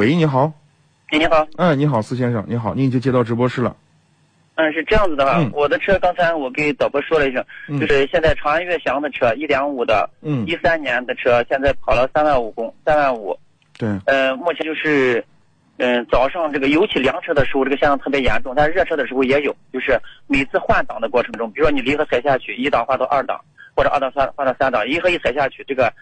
喂，你好。哎，你好。嗯，你好，司先生，你好，你已经接到直播室了。嗯，是这样子的哈，嗯我的车刚才我给导播说了一声，嗯就是现在长安悦翔的车一点五的，嗯一三年的车现在跑了三万五公三万五，对，呃，目前就是，嗯、早上这个尤其凉车的时候，这个现象特别严重，但是热车的时候也有，就是每次换挡的过程中，比如说你离合踩下去，一档换到二档，或者二档换换到三档，离合一踩下去，这个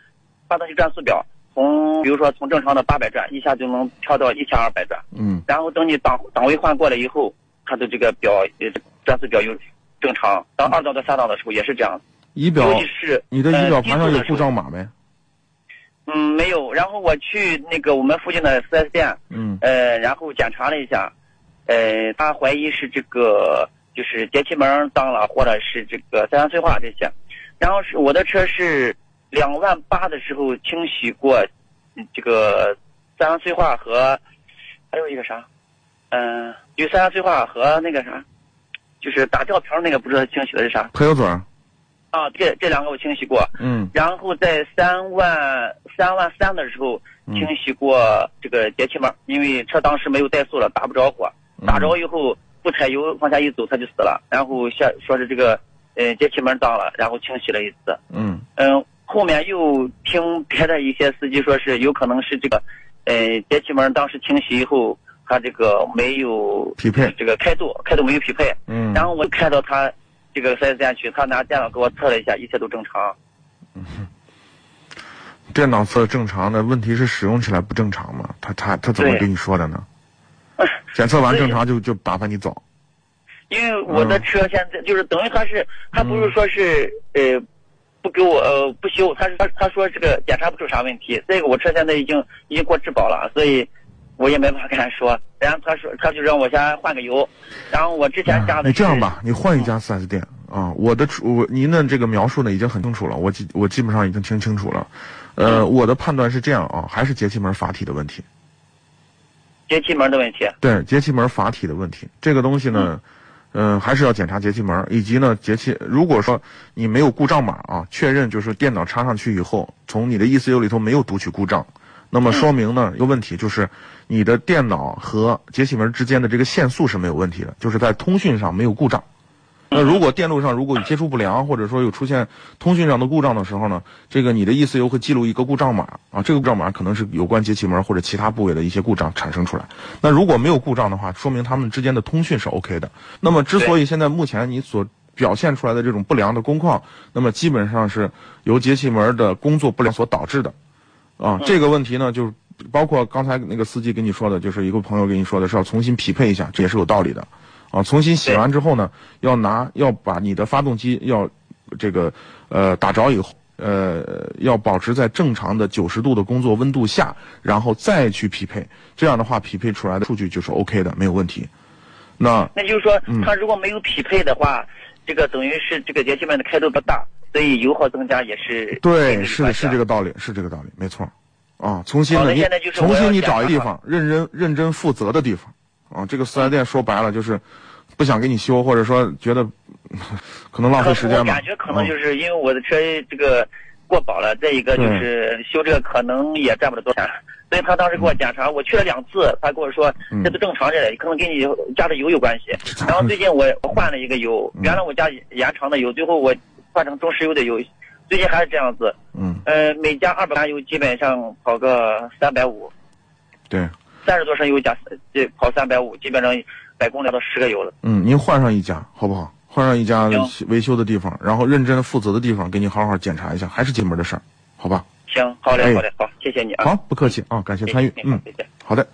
发动机转速表从比如说从正常的八百转，一下就能跳到一千二百转。嗯然后等你档档位换过来以后，它的这个表呃转速表又正常。当二档到三档的时候也是这样，仪表尤其是你的仪表呃盘上有故障码没？嗯，没有。然后我去那个我们附近的 4S 店，嗯呃，然后检查了一下，呃，他怀疑是这个就是节气门脏了，或者是这个三元催化这些。然后是我的车是两万八的时候清洗过，嗯这个三元催化和还有一个啥，嗯、有三元催化和那个啥，就是打吊瓶那个不知道清洗的是啥排油嘴。啊？这这两个我清洗过。嗯然后在三万三万三的时候嗯清洗过这个节气门，因为车当时没有怠速了，打不着火，嗯打着以后不踩油往下一走它就死了，然后下说是这个呃节气门脏了，然后清洗了一次，嗯嗯，后面又听别的一些司机说是有可能是这个呃节气门当时清洗以后它这个没有匹配这个开度开度没有匹配，嗯。然后我开到他这个四 S 店去，他拿电脑给我测了一下，一切都正常。电脑测正常的问题是使用起来不正常嘛？他他他怎么跟你说的呢？检测完正常就就打发你走。因为我的车现在就是等于他是他不嗯是说是呃不给我呃不修，他是他他说这个检查不出啥问题。这个我车现在已经已经过质保了，所以我也没办法跟他说。然后他说他就让我先换个油，然后我之前加的是你这样吧，你换一家 4S 店啊。我的我您的这个描述呢已经很清楚了，我基我基本上已经听清楚了。呃，我的判断是这样啊，还是节气门阀体的问题。节气门的问题。对，节气门阀体的问题，这个东西呢，嗯、嗯还是要检查节气门，以及呢节气。如果说你没有故障码啊，确认就是电脑插上去以后，从你的 ECU 里头没有读取故障，那么说明呢一个问题就是你的电脑和节气门之间的这个线速是没有问题的，就是在通讯上没有故障。那如果电路上如果有接触不良，或者说有出现通讯上的故障的时候呢，这个你的 ECU 会记录一个故障码啊，这个故障码可能是有关节气门或者其他部位的一些故障产生出来。那如果没有故障的话，说明他们之间的通讯是 OK 的。那么之所以现在目前你所表现出来的这种不良的工况，那么基本上是由节气门的工作不良所导致的。啊，这个问题呢，就是包括刚才那个司机跟你说的，就是一个朋友跟你说的是要重新匹配一下，这也是有道理的。啊，重新洗完之后呢，要拿要把你的发动机要这个呃打着以后，呃要保持在正常的九十度的工作温度下，然后再去匹配，这样的话匹配出来的数据就是 OK 的，没有问题。那那就是说嗯，他如果没有匹配的话，这个等于是这个节气门的开度不大，所以油耗增加也是对，是是这个。道理，是这个道理，没错。啊，重新的重新你找一个地方，认真认真负责的地方。啊，这个四 S 店说白了就是不想给你修，或者说觉得可能浪费时间吧。我感觉可能就嗯是因为我的车这个过保了，再一个就是修这个可能也赚不了多少钱，所以他当时给我检查，我去了两次，他跟我说嗯。这都正常着，可能跟你加的油有关系。然后最近我换了一个油，嗯原来我加延长的油，最后我换成中石油的油，最近还是这样子。嗯，呃，每加二百加油基本上跑个三百五，对，三十多升油加这跑三百五，基本上百公里到十个油了。嗯，您换上一家好不好？换上一家维修的地方，然后认真负责的地方，给你好好检查一下，还是进门的事儿，好吧？行，好哎嘞，好嘞，好，谢谢你啊。好，不客气啊，感谢参与嗯，谢谢。好的。